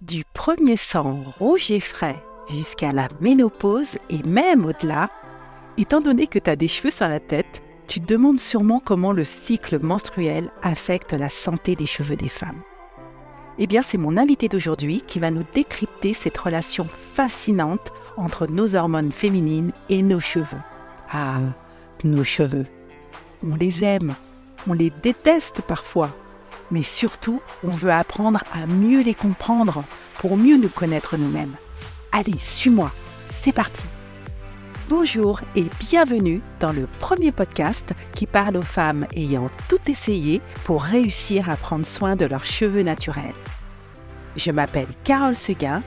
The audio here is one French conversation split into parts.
Du premier sang rouge et frais jusqu'à la ménopause et même au-delà, étant donné que tu as des cheveux sur la tête, tu te demandes sûrement comment le cycle menstruel affecte la santé des cheveux des femmes. Eh bien, c'est mon invité d'aujourd'hui qui va nous décrypter cette relation fascinante entre nos hormones féminines et nos cheveux. Ah, nos cheveux. On les aime, on les déteste parfois, mais surtout, on veut apprendre à mieux les comprendre pour mieux nous connaître nous-mêmes. Allez, suis-moi, c'est parti. Bonjour et bienvenue dans le premier podcast qui parle aux femmes ayant tout essayé pour réussir à prendre soin de leurs cheveux naturels. Je m'appelle Carole Seguin,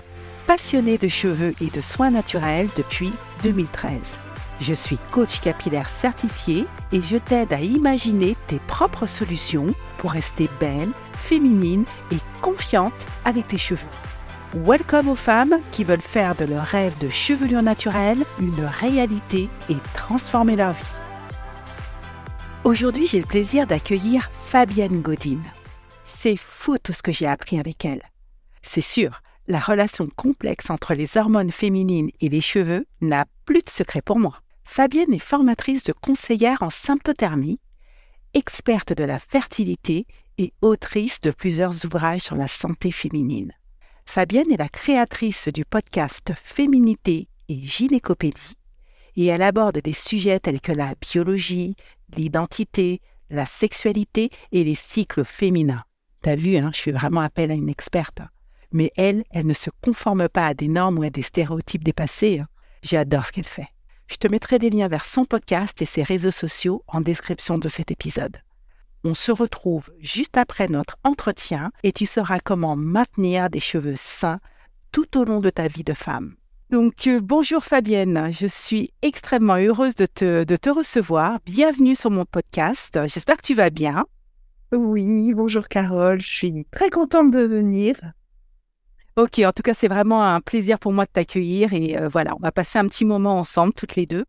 passionnée de cheveux et de soins naturels depuis 2013. Je suis coach capillaire certifié et je t'aide à imaginer tes propres solutions pour rester belle, féminine et confiante avec tes cheveux. Welcome aux femmes qui veulent faire de leur rêve de chevelure naturelle une réalité et transformer leur vie. Aujourd'hui, j'ai le plaisir d'accueillir Fabienne Godin. C'est fou tout ce que j'ai appris avec elle. C'est sûr, la relation complexe entre les hormones féminines et les cheveux n'a plus de secret pour moi. Fabienne est formatrice de conseillère en symptothermie, experte de la fertilité et autrice de plusieurs ouvrages sur la santé féminine. Fabienne est la créatrice du podcast Féminité et gynécopédie et elle aborde des sujets tels que la biologie, l'identité, la sexualité et les cycles féminins. T'as vu, hein, je suis vraiment appel à une experte. Mais elle, elle ne se conforme pas à des normes ou à des stéréotypes dépassés. Hein. J'adore ce qu'elle fait. Je te mettrai des liens vers son podcast et ses réseaux sociaux en description de cet épisode. On se retrouve juste après notre entretien et tu sauras comment maintenir des cheveux sains tout au long de ta vie de femme. Donc euh, bonjour Fabienne, je suis extrêmement heureuse de te, de te recevoir. Bienvenue sur mon podcast. J'espère que tu vas bien. Oui, bonjour Carole, je suis très contente de venir. Ok, en tout cas, c'est vraiment un plaisir pour moi de t'accueillir et euh, voilà, on va passer un petit moment ensemble, toutes les deux.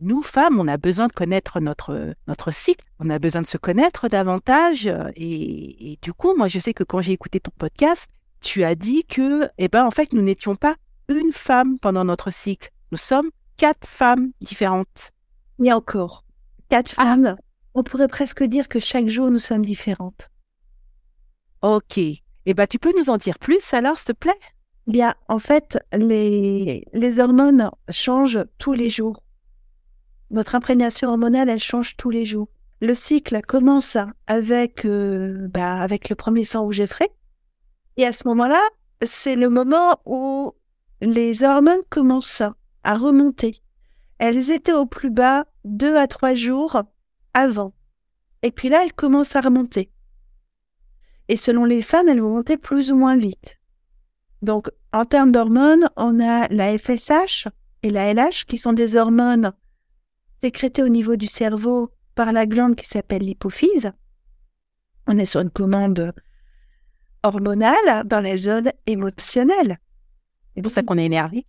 Nous, femmes, on a besoin de connaître notre, notre cycle, on a besoin de se connaître davantage et, et du coup, moi, je sais que quand j'ai écouté ton podcast, tu as dit que, eh ben, en fait, nous n'étions pas une femme pendant notre cycle, nous sommes quatre femmes différentes. Et encore, quatre femmes. On pourrait presque dire que chaque jour, nous sommes différentes. Ok, eh bien, tu peux nous en dire plus alors, s'il te plaît? Bien, en fait, les, les hormones changent tous les jours. Notre imprégnation hormonale, elle change tous les jours. Le cycle commence avec, euh, bah, avec le premier sang rouge frais. Et à ce moment-là, c'est le moment où les hormones commencent à remonter. Elles étaient au plus bas deux à trois jours avant. Et puis là, elles commencent à remonter. Et selon les femmes, elles vont monter plus ou moins vite. Donc, en termes d'hormones, on a la FSH et la LH, qui sont des hormones sécrétées au niveau du cerveau par la glande qui s'appelle l'hypophyse. On est sur une commande hormonale dans la zone émotionnelle. C'est pour ça qu'on est énervé.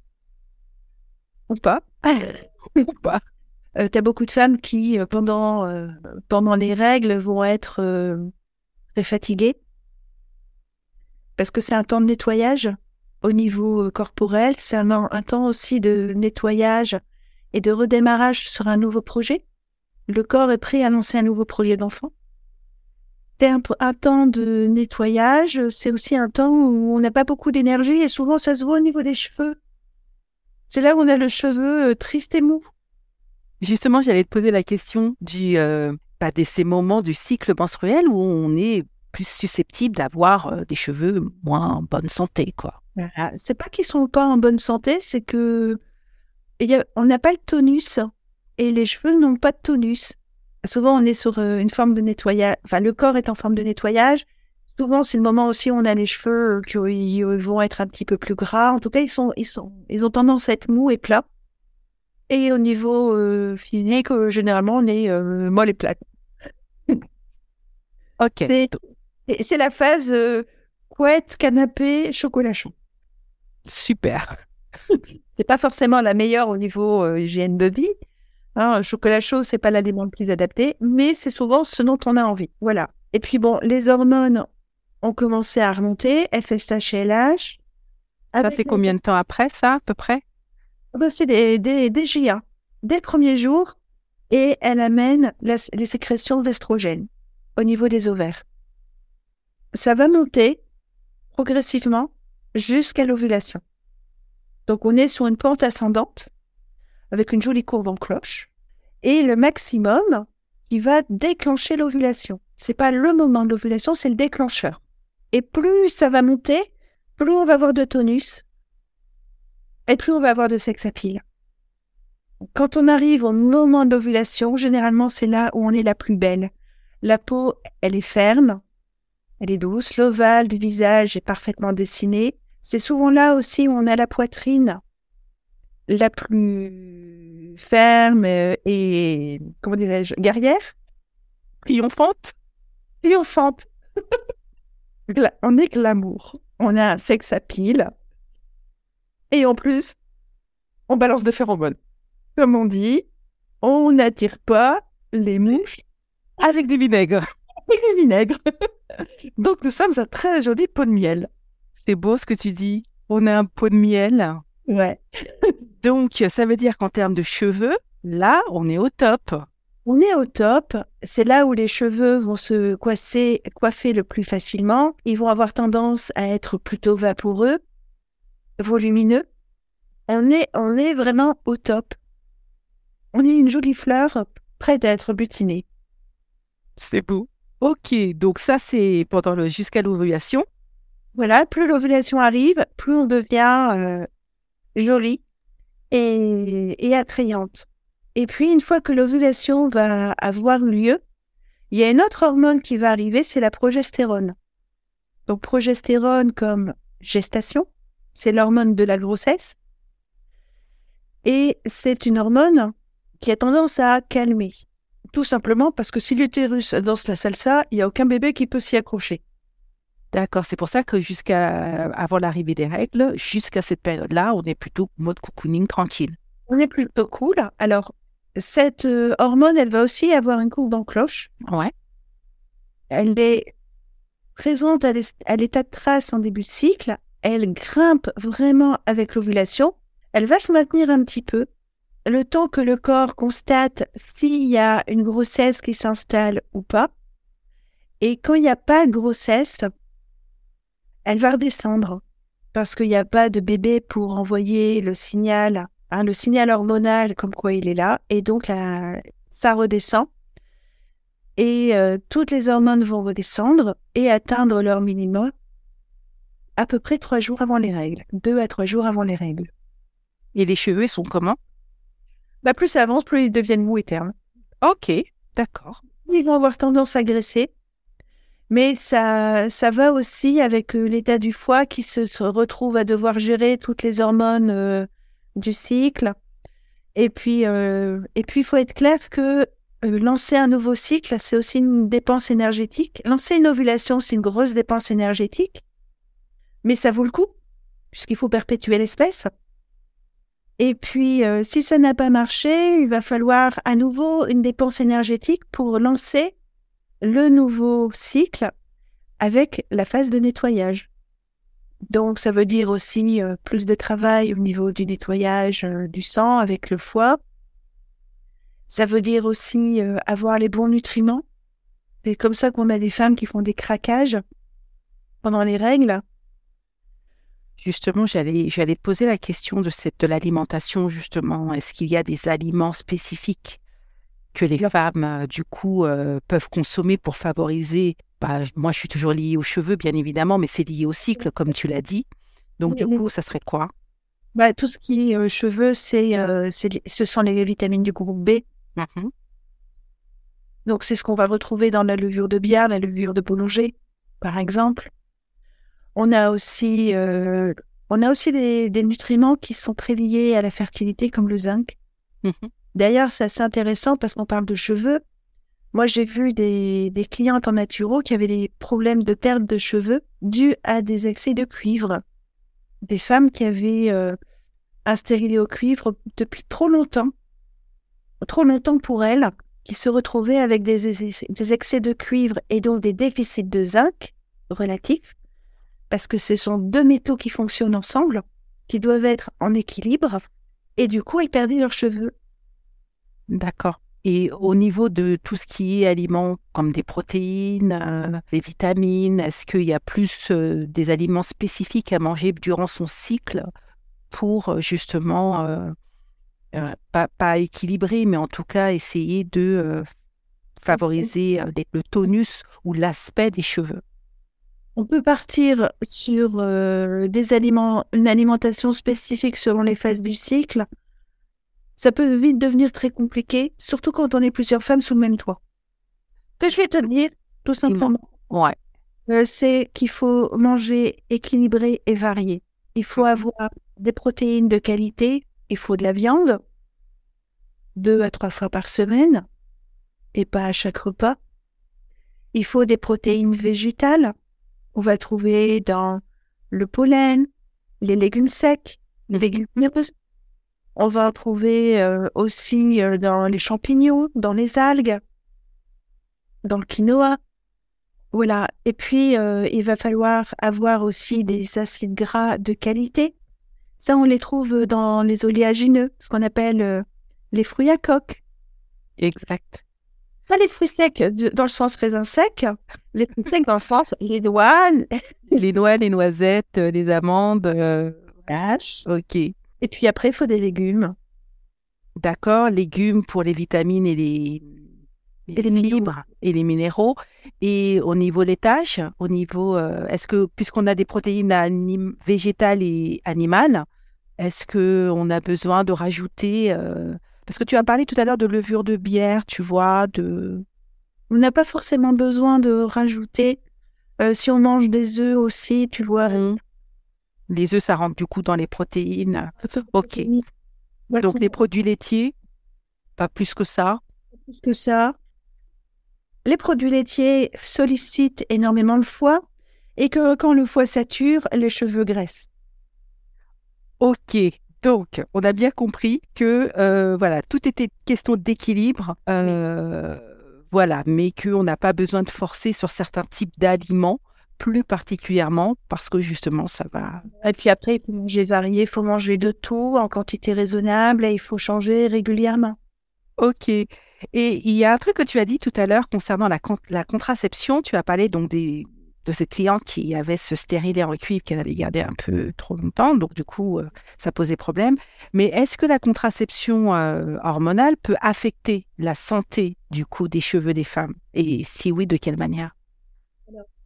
Ou pas. Ou pas. Euh, tu as beaucoup de femmes qui, euh, pendant, euh, pendant les règles, vont être très fatiguées parce que c'est un temps de nettoyage au niveau euh, corporel, c'est un, temps aussi de nettoyage et de redémarrage sur un nouveau projet. Le corps est prêt à lancer un nouveau projet d'enfant. C'est un, temps de nettoyage, c'est aussi un temps où on n'a pas beaucoup d'énergie et souvent ça se voit au niveau des cheveux. C'est là où on a le cheveu euh, triste et mou. Justement, j'allais te poser la question du, euh, bah, de ces moments du cycle menstruel où on est plus susceptibles d'avoir euh, des cheveux moins en bonne santé, quoi. C'est pas qu'ils sont pas en bonne santé, c'est que on n'a pas le tonus et les cheveux n'ont pas de tonus. Souvent, on est sur euh, une forme de nettoyage. Enfin, le corps est en forme de nettoyage. Souvent, c'est le moment aussi où on a les cheveux qui vont être un petit peu plus gras. En tout cas, ils sont, ils sont, ils ont tendance à être mous et plats. Et au niveau euh, physique, généralement, on est molle et plate. ok. C'est la phase euh, couette, canapé, chocolat chaud. Super. c'est pas forcément la meilleure au niveau euh, hygiène de vie. Hein, chocolat chaud, c'est pas l'aliment le plus adapté, mais c'est souvent ce dont on a envie. Voilà. Et puis bon, les hormones ont commencé à remonter, FSH et LH. Ça, c'est combien de temps après, ça, à peu près? Bah, C'est des, des, des GIA. Dès le premier jour, et elle amène les sécrétions d'estrogène au niveau des ovaires. Ça va monter progressivement jusqu'à l'ovulation. Donc on est sur une pente ascendante avec une jolie courbe en cloche et le maximum qui va déclencher l'ovulation. C'est pas le moment de l'ovulation, c'est le déclencheur. Et plus ça va monter, plus on va avoir de tonus et plus on va avoir de sex appeal. Quand on arrive au moment d'ovulation, généralement c'est là où on est la plus belle. La peau, elle est ferme, elle est douce, l'ovale du visage est parfaitement dessiné. C'est souvent là aussi où on a la poitrine la plus ferme et, comment dirais-je, guerrière. Triomphante. Triomphante. on est glamour. On a un sexe à pile. Et en plus, on balance des phéromones comme on dit, on n'attire pas les mouches avec du vinaigre. Avec du vinaigre. Donc nous sommes un très joli pot de miel. C'est beau ce que tu dis. On a un pot de miel. Ouais. Donc ça veut dire qu'en termes de cheveux, là, on est au top. On est au top. C'est là où les cheveux vont se coiffer, coiffer le plus facilement. Ils vont avoir tendance à être plutôt vaporeux, volumineux. On est, on est vraiment au top on est une jolie fleur prête à être butinée. C'est beau. Ok, donc ça c'est pendant le jusqu'à l'ovulation. Voilà, plus l'ovulation arrive, plus on devient euh, jolie et, et attrayante. Et puis une fois que l'ovulation va avoir lieu, il y a une autre hormone qui va arriver, c'est la progestérone. Donc progestérone comme gestation, c'est l'hormone de la grossesse. Et c'est une hormone qui a tendance à calmer. Tout simplement parce que si l'utérus danse la salsa, il n'y a aucun bébé qui peut s'y accrocher. D'accord, c'est pour ça que jusqu'à avant l'arrivée des règles, jusqu'à cette période-là, on est plutôt mode cocooning tranquille. On est plutôt cool. Alors, cette euh, hormone, elle va aussi avoir une courbe en cloche. Ouais. Elle est présente à l'état de trace en début de cycle. Elle grimpe vraiment avec l'ovulation. Elle va se maintenir un petit peu le temps que le corps constate s'il y a une grossesse qui s'installe ou pas. Et quand il n'y a pas de grossesse, elle va redescendre parce qu'il n'y a pas de bébé pour envoyer le signal, hein, le signal hormonal comme quoi il est là. Et donc ça redescend. Et euh, toutes les hormones vont redescendre et atteindre leur minimum à peu près trois jours avant les règles, deux à trois jours avant les règles. Et les cheveux sont comment? Bah, plus ça avance, plus ils deviennent mous et ternes. Ok, d'accord. Ils vont avoir tendance à graisser. Mais ça, ça va aussi avec euh, l'état du foie qui se, retrouve à devoir gérer toutes les hormones euh, du cycle. Et puis, euh, et puis, il faut être clair que lancer un nouveau cycle, c'est aussi une dépense énergétique. Lancer une ovulation, c'est une grosse dépense énergétique. Mais ça vaut le coup, puisqu'il faut perpétuer l'espèce. Et puis, euh, si ça n'a pas marché, il va falloir à nouveau une dépense énergétique pour lancer le nouveau cycle avec la phase de nettoyage. Donc, ça veut dire aussi euh, plus de travail au niveau du nettoyage euh, du sang avec le foie. Ça veut dire aussi avoir les bons nutriments. C'est comme ça qu'on a des femmes qui font des craquages pendant les règles. Justement, j'allais, j'allais te poser la question de cette de l'alimentation justement. Est-ce qu'il y a des aliments spécifiques que les femmes euh, du coup euh, peuvent consommer pour favoriser? Bah, Moi, je suis toujours liée aux cheveux, bien évidemment, mais c'est lié au cycle, comme tu l'as dit. Donc du coup, ça serait quoi? Bah, tout ce qui est euh, cheveux, c'est, ce sont les vitamines du groupe B. Mmh Donc c'est ce qu'on va retrouver dans la levure de bière, la levure de boulanger, par exemple. On a aussi, euh, on a aussi des, nutriments qui sont très liés à la fertilité, comme le zinc. Mhm. D'ailleurs, c'est assez intéressant parce qu'on parle de cheveux. Moi, j'ai vu des, clientes en naturo qui avaient des problèmes de perte de cheveux dus à des excès de cuivre. Des femmes qui avaient euh, un stérilet au cuivre depuis trop longtemps, trop longtemps pour elles, qui se retrouvaient avec des, des excès de cuivre et donc des déficits de zinc relatifs parce que ce sont deux métaux qui fonctionnent ensemble, qui doivent être en équilibre, et du coup, elles perdent leurs cheveux. D'accord. Et au niveau de tout ce qui est aliments comme des protéines, euh, des vitamines, est-ce qu'il y a plus euh, des aliments spécifiques à manger durant son cycle pour euh, justement, pas, pas, équilibrer, mais en tout cas essayer de favoriser le tonus ou l'aspect des cheveux? On peut partir sur des aliments, une alimentation spécifique selon les phases du cycle ça peut vite devenir très compliqué, surtout quand on est plusieurs femmes sous le même toit. Que je vais te dire, tout simplement, ouais. Euh, c'est qu'il faut manger équilibré et varié. Il faut mhm. avoir des protéines de qualité, il faut de la viande, deux à trois fois par semaine, et pas à chaque repas. Il faut des protéines végétales. On va trouver dans le pollen, les légumes secs, les légumes on va en trouver euh, aussi euh, dans les champignons, dans les algues, dans le quinoa. Voilà. Et puis, euh, il va falloir avoir aussi des acides gras de qualité. Ça, on les trouve dans les oléagineux, ce qu'on appelle les fruits à coque. Exact. Pas les fruits secs dans le sens raisin sec, les fruits secs dans le sens les noix. les noix, les noisettes, les amandes. Ok. Et puis après, il faut des légumes. D'accord, légumes pour les vitamines et les, et les fibres et les minéraux. Et au niveau tâches, au niveau, euh, est-ce que puisqu'on a des protéines végétales et animales, est-ce que on a besoin de rajouter euh, Parce que tu as parlé tout à l'heure de levure de bière, tu vois, de. On n'a pas forcément besoin de rajouter. Euh, si on mange des œufs aussi, tu vois, mmh. Les œufs, ça rentre du coup dans les protéines. Ok. Donc les produits laitiers, pas plus que ça. Pas plus que ça. Les produits laitiers sollicitent énormément le foie et que quand le foie sature, les cheveux graissent. Ok. Donc, on a bien compris que euh, voilà, tout était question d'équilibre, euh, voilà, mais qu'on n'a pas besoin de forcer sur certains types d'aliments plus particulièrement parce que justement ça va. Et puis après, il faut manger varié, il faut manger de tout en quantité raisonnable et il faut changer régulièrement. Ok. Et il y a un truc que tu as dit tout à l'heure concernant la, la contraception. Tu as parlé donc des, de cette cliente qui avait ce stérilet en cuivre qu'elle avait gardé un peu trop longtemps. Donc du coup, euh, ça posait problème. Mais est-ce que la contraception euh, hormonale peut affecter la santé du coup des cheveux des femmes? Et si oui, de quelle manière?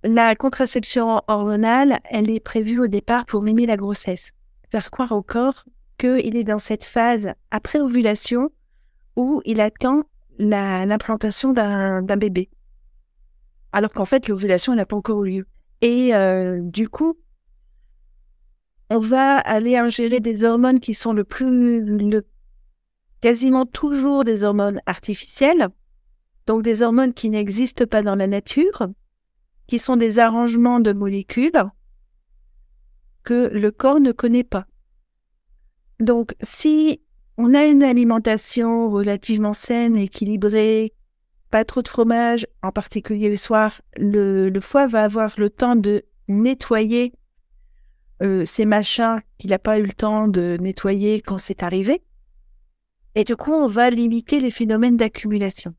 La contraception hormonale, elle est prévue au départ pour mimer la grossesse, faire croire au corps qu'il est dans cette phase après ovulation où il attend l'implantation d'un bébé. Alors qu'en fait, l'ovulation n'a pas encore eu lieu. Et euh, du coup, on va aller ingérer des hormones qui sont le plus, le, quasiment toujours des hormones artificielles, donc des hormones qui n'existent pas dans la nature, qui sont des arrangements de molécules que le corps ne connaît pas. Donc, si on a une alimentation relativement saine, équilibrée, pas trop de fromage, en particulier le soir, le, foie va avoir le temps de nettoyer euh, ces machins qu'il n'a pas eu le temps de nettoyer quand c'est arrivé. Et du coup, on va limiter les phénomènes d'accumulation.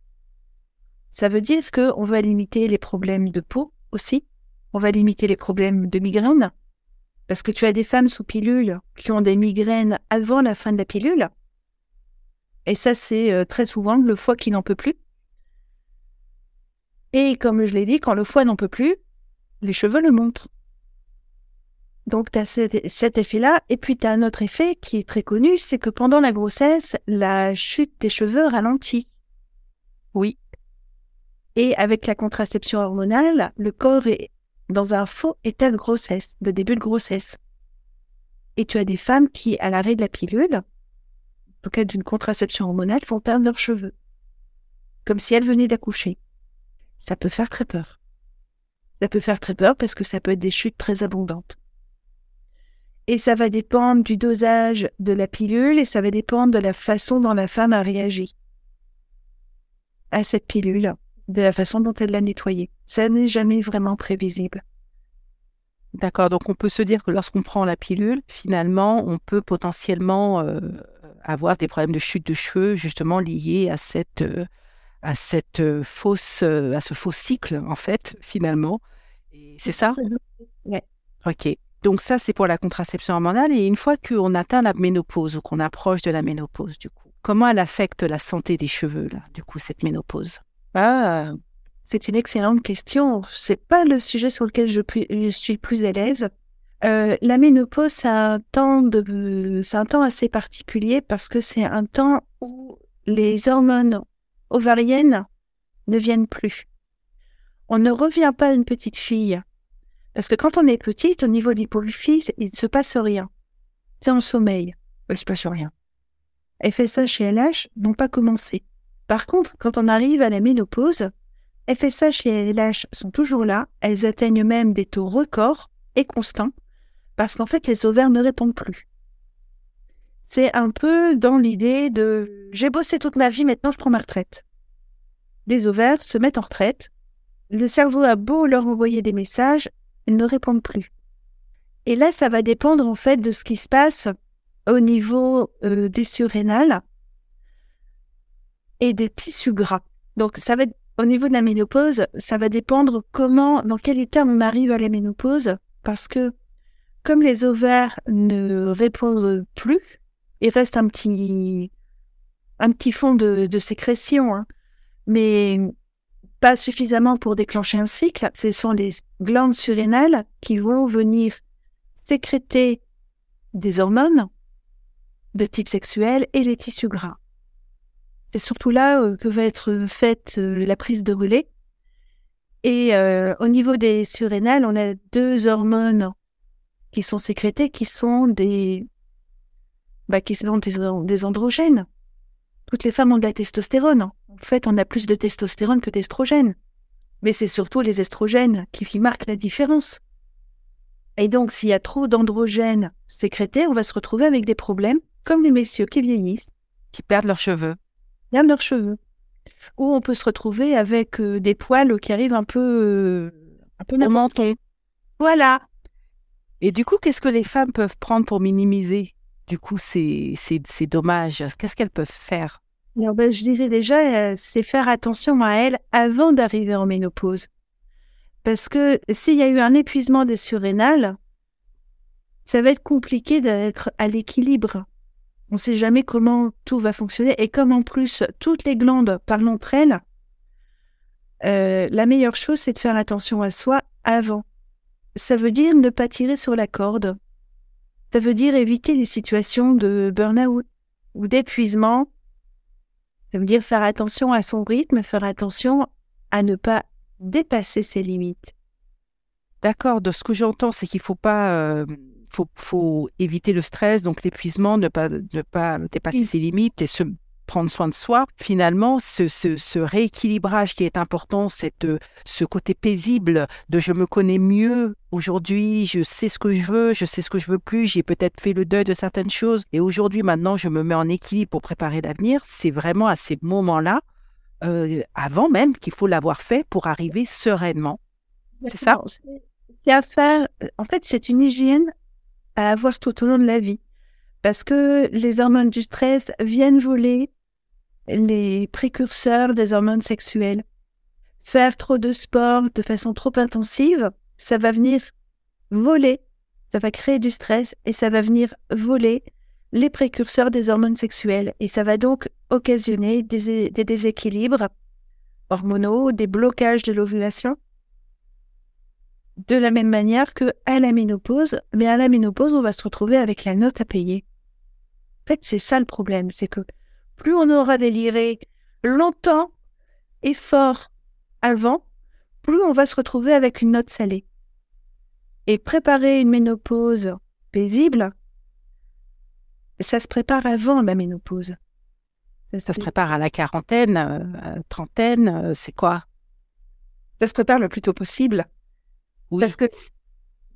Ça veut dire qu'on va limiter les problèmes de peau, aussi. On va limiter les problèmes de migraine. Parce que tu as des femmes sous pilule qui ont des migraines avant la fin de la pilule. Et ça, c'est euh, très souvent le foie qui n'en peut plus. Et comme je l'ai dit, quand le foie n'en peut plus, les cheveux le montrent. Donc, tu as cet, effet-là. Et puis, tu as un autre effet qui est très connu, c'est que pendant la grossesse, la chute des cheveux ralentit. Oui, et avec la contraception hormonale, le corps est dans un faux état de grossesse, de début de grossesse. Et tu as des femmes qui, à l'arrêt de la pilule, en tout cas d'une contraception hormonale, vont perdre leurs cheveux. Comme si elles venaient d'accoucher. Ça peut faire très peur. Ça peut faire très peur parce que ça peut être des chutes très abondantes. Et ça va dépendre du dosage de la pilule et ça va dépendre de la façon dont la femme a réagi à cette pilule de la façon dont elle l'a nettoyé. Ça n'est jamais vraiment prévisible. D'accord, donc on peut se dire que lorsqu'on prend la pilule, finalement, on peut potentiellement euh, avoir des problèmes de chute de cheveux justement liés à cette, euh, à cette euh, fausse, à ce faux cycle en fait, finalement. C'est ça? Oui. Ok. Donc ça, c'est pour la contraception hormonale. Et une fois qu'on atteint la ménopause ou qu'on approche de la ménopause, du coup, comment elle affecte la santé des cheveux, là, du coup, cette ménopause? Ah, c'est une excellente question. C'est pas le sujet sur lequel je, suis plus à l'aise. Euh, la ménopause, c'est un temps de, c'est un temps assez particulier parce que c'est un temps où les hormones ovariennes ne viennent plus. On ne revient pas à une petite fille. Parce que quand on est petite, au niveau de l'hypophyse, il ne se passe rien. C'est en sommeil. Il ne se passe rien. FSH et LH n'ont pas commencé. Par contre, quand on arrive à la ménopause, FSH et LH sont toujours là, elles atteignent même des taux records et constants, parce qu'en fait les ovaires ne répondent plus. C'est un peu dans l'idée de j'ai bossé toute ma vie, maintenant je prends ma retraite. Les ovaires se mettent en retraite, le cerveau a beau leur envoyer des messages, ils ne répondent plus. Et là, ça va dépendre en fait de ce qui se passe au niveau euh, des surrénales et des tissus gras. Donc ça va au niveau de la ménopause, ça va dépendre comment, dans quel état on arrive à la ménopause, parce que comme les ovaires ne répondent plus, il reste un petit, un petit fond de, sécrétion, hein. mais pas suffisamment pour déclencher un cycle. Ce sont les glandes surrénales qui vont venir sécréter des hormones de type sexuel et les tissus gras. C'est surtout là euh, que va être faite euh, la prise de relais. Et euh, au niveau des surrénales, on a deux hormones qui sont sécrétées, qui sont des, bah, qui sont des, androgènes. Toutes les femmes ont de la testostérone. En fait, on a plus de testostérone que d'estrogène. Mais c'est surtout les estrogènes qui marquent la différence. Et donc, s'il y a trop d'androgènes sécrétés, on va se retrouver avec des problèmes, comme les messieurs qui vieillissent. Qui perdent leurs cheveux de leurs cheveux. Ou on peut se retrouver avec euh, des poils qui arrivent un peu, euh, un peu au menton. Voilà. Et du coup, qu'est-ce que les femmes peuvent prendre pour minimiser? Du coup ces, ces, dommages Qu'est-ce qu'elles peuvent faire? Ben, Je dirais déjà, euh, c'est faire attention à elles avant d'arriver en ménopause. Parce que s'il y a eu un épuisement des surrénales, ça va être compliqué d'être à l'équilibre. On ne sait jamais comment tout va fonctionner. Et comme en plus toutes les glandes parlent entre elles, euh, la meilleure chose, c'est de faire attention à soi avant. Ça veut dire ne pas tirer sur la corde. Ça veut dire éviter les situations de burn-out ou d'épuisement. Ça veut dire faire attention à son rythme, faire attention à ne pas dépasser ses limites. D'accord, de ce que j'entends, c'est qu'il ne faut pas euh, faut, faut éviter le stress, donc l'épuisement, ne pas, ne pas dépasser ses limites et se prendre soin de soi. Finalement, ce, ce, rééquilibrage qui est important, c'est ce côté paisible de je me connais mieux aujourd'hui, je sais ce que je veux, je sais ce que je veux plus, j'ai peut-être fait le deuil de certaines choses et aujourd'hui, maintenant, je me mets en équilibre pour préparer l'avenir. C'est vraiment à ces moments-là, euh, avant même qu'il faut l'avoir fait pour arriver sereinement. C'est ça? C'est à faire. En fait, c'est une hygiène à avoir tout au long de la vie. Parce que les hormones du stress viennent voler les précurseurs des hormones sexuelles. Faire trop de sport de façon trop intensive, ça va venir voler, ça va créer du stress et ça va venir voler les précurseurs des hormones sexuelles. Et ça va donc occasionner des, déséquilibres hormonaux, des blocages de l'ovulation de la même manière que à la ménopause, mais à la ménopause, on va se retrouver avec la note à payer. En fait, c'est ça le problème, c'est que plus on aura déliré longtemps et fort avant, plus on va se retrouver avec une note salée. Et préparer une ménopause paisible, ça se prépare avant la ménopause. Ça, se prépare à la quarantaine, euh, trentaine, euh, c'est quoi? Ça se prépare le plus tôt possible. Parce que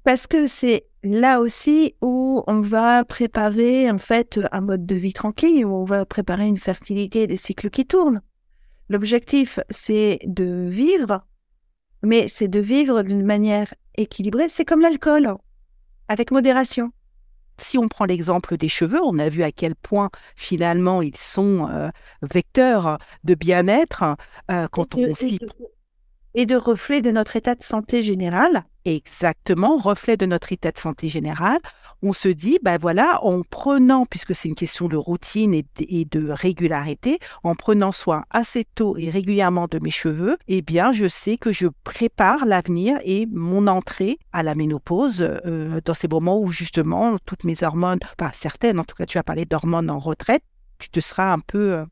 parce que c'est là aussi où on va préparer en fait un mode de vie tranquille, où on va préparer une fertilité des cycles qui tournent. L'objectif, c'est de vivre Mais c'est de vivre d'une manière équilibrée. C'est comme l'alcool, avec modération. Si on prend l'exemple des cheveux, on a vu à quel point finalement ils sont euh, vecteurs de bien-être euh, quand on et de reflet de notre état de santé général. Exactement, reflet de notre état de santé général. On se dit, ben voilà, en prenant, puisque c'est une question de routine et de, régularité, en prenant soin assez tôt et régulièrement de mes cheveux, eh bien, je sais que je prépare l'avenir et mon entrée à la ménopause euh, dans ces moments où justement toutes mes hormones, pas certaines, en tout cas, tu as parlé d'hormones en retraite, tu te seras un peu euh,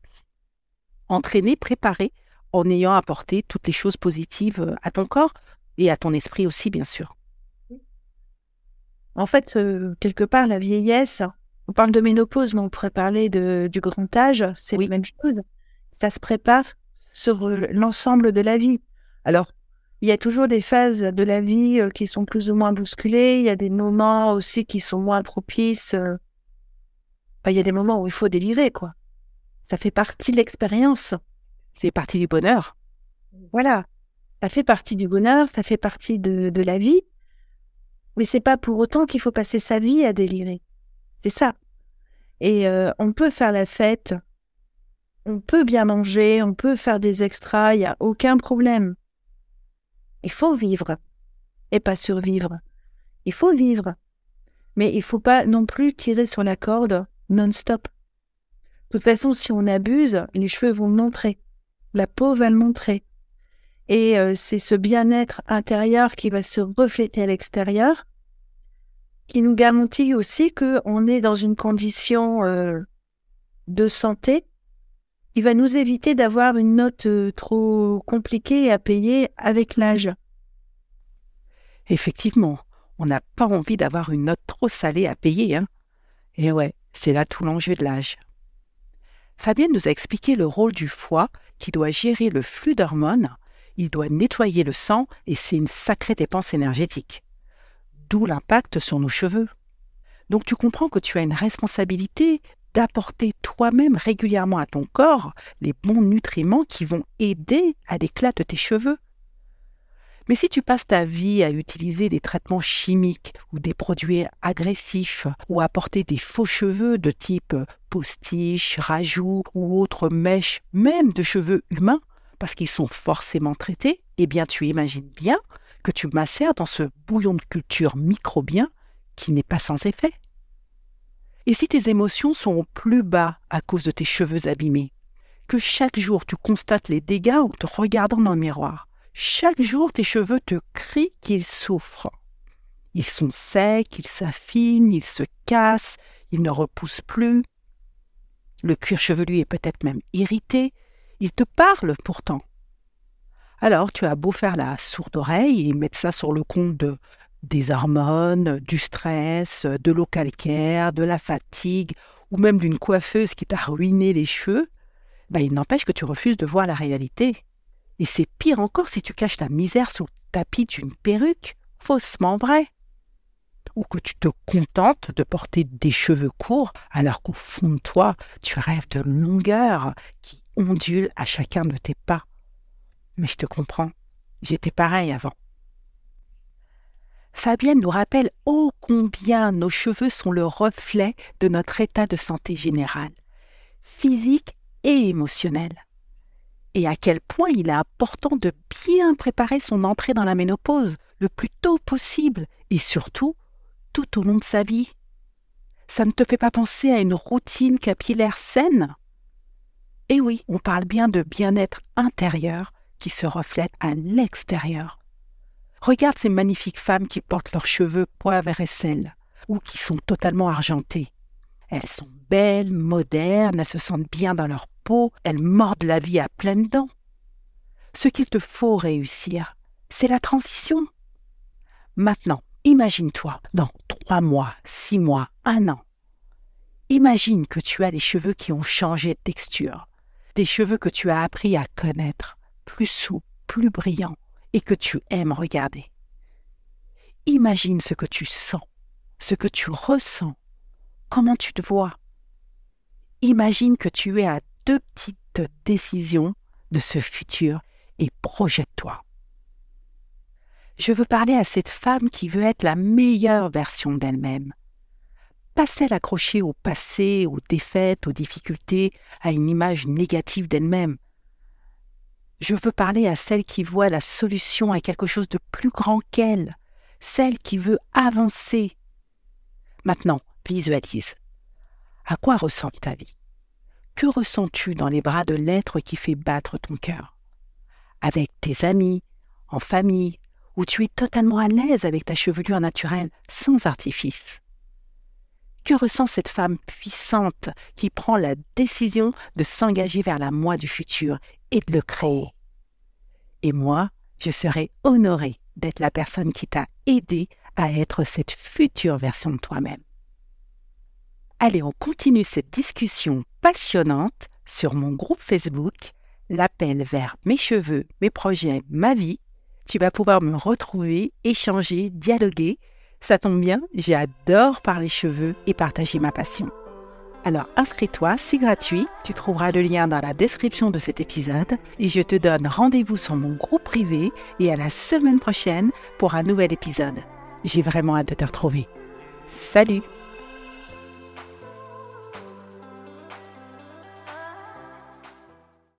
entraîné, préparé en ayant apporté toutes les choses positives euh, à ton corps et à ton esprit aussi, bien sûr. En fait, euh, quelque part, la vieillesse, on parle de ménopause, mais on pourrait parler de, du grand âge, c'est la même chose. Ça se prépare sur euh, l'ensemble de la vie. Alors, il y a toujours des phases de la vie qui sont plus ou moins bousculées, il y a des moments aussi qui sont moins propices. il y a des moments où il faut délirer, quoi. Ça fait partie de l'expérience. C'est partie du bonheur. Voilà. Ça fait partie du bonheur, ça fait partie de, la vie. Mais c'est pas pour autant qu'il faut passer sa vie à délirer. C'est ça. Et euh, on peut faire la fête, on peut bien manger, on peut faire des extras, il n'y a aucun problème. Il faut vivre et pas survivre. Il faut vivre. Mais il faut pas non plus tirer sur la corde non-stop. De toute façon, si on abuse, les cheveux vont montrer la peau va le montrer. Et euh, c'est ce bien-être intérieur qui va se refléter à l'extérieur, qui nous garantit aussi qu'on est dans une condition euh, de santé qui va nous éviter d'avoir une note euh, trop compliquée à payer avec l'âge. Effectivement, on n'a pas envie d'avoir une note trop salée à payer. Hein Et ouais, c'est là tout l'enjeu de l'âge. Fabienne nous a expliqué le rôle du foie qui doit gérer le flux d'hormones, il doit nettoyer le sang et c'est une sacrée dépense énergétique. D'où l'impact sur nos cheveux. Donc tu comprends que tu as une responsabilité d'apporter toi-même régulièrement à ton corps les bons nutriments qui vont aider à l'éclat de tes cheveux. Mais si tu passes ta vie à utiliser des traitements chimiques ou des produits agressifs ou à porter des faux cheveux de type postiche, rajout ou autres mèches, même de cheveux humains, parce qu'ils sont forcément traités, eh bien tu imagines bien que tu macères dans ce bouillon de culture microbien qui n'est pas sans effet. Et si tes émotions sont plus bas à cause de tes cheveux abîmés, que chaque jour tu constates les dégâts en te regardant dans le miroir, chaque jour, tes cheveux te crient qu'ils souffrent. Ils sont secs, ils s'affinent, ils se cassent, ils ne repoussent plus. Le cuir chevelu est peut-être même irrité. Il te parle pourtant. Alors tu as beau faire la sourde oreille et mettre ça sur le compte de des hormones, du stress, de l'eau calcaire, de la fatigue, ou même d'une coiffeuse qui t'a ruiné les cheveux, ben, il n'empêche que tu refuses de voir la réalité. Et c'est pire encore si tu caches ta misère sous le tapis d'une perruque, faussement vrai. Ou que tu te contentes de porter des cheveux courts alors qu'au fond de toi, tu rêves de longueur qui ondule à chacun de tes pas. Mais je te comprends, j'étais pareil avant. Fabienne nous rappelle ô combien nos cheveux sont le reflet de notre état de santé général, physique et émotionnel et à quel point il est important de bien préparer son entrée dans la ménopause le plus tôt possible et surtout tout au long de sa vie. Ça ne te fait pas penser à une routine capillaire saine? Eh oui, on parle bien de bien-être intérieur qui se reflète à l'extérieur. Regarde ces magnifiques femmes qui portent leurs cheveux poivre et sel ou qui sont totalement argentées. Elles sont belles, modernes, elles se sentent bien dans leur peau, elles mordent la vie à pleines dents. Ce qu'il te faut réussir, c'est la transition. Maintenant, imagine-toi, dans trois mois, six mois, un an. Imagine que tu as les cheveux qui ont changé de texture, des cheveux que tu as appris à connaître, plus souples, plus brillants, et que tu aimes regarder. Imagine ce que tu sens, ce que tu ressens, comment tu te vois. Imagine que tu es à deux petites décisions de ce futur et projette-toi. Je veux parler à cette femme qui veut être la meilleure version d'elle-même. Pas celle accrochée au passé, aux défaites, aux difficultés, à une image négative d'elle-même. Je veux parler à celle qui voit la solution à quelque chose de plus grand qu'elle, celle qui veut avancer. Maintenant, visualise. À quoi ressemble ta vie? Que ressens-tu dans les bras de l'être qui fait battre ton cœur? Avec tes amis, en famille, où tu es totalement à l'aise avec ta chevelure naturelle, sans artifice? Que ressent cette femme puissante qui prend la décision de s'engager vers la moi du futur et de le créer? Et moi, je serai honorée d'être la personne qui t'a aidé à être cette future version de toi-même. Allez, on continue cette discussion passionnante sur mon groupe Facebook, l'appel vers mes cheveux, mes projets, ma vie. Tu vas pouvoir me retrouver, échanger, dialoguer. Ça tombe bien, j'adore parler cheveux et partager ma passion. Alors inscris-toi, c'est gratuit, tu trouveras le lien dans la description de cet épisode et je te donne rendez-vous sur mon groupe privé et à la semaine prochaine pour un nouvel épisode. J'ai vraiment hâte de te retrouver. Salut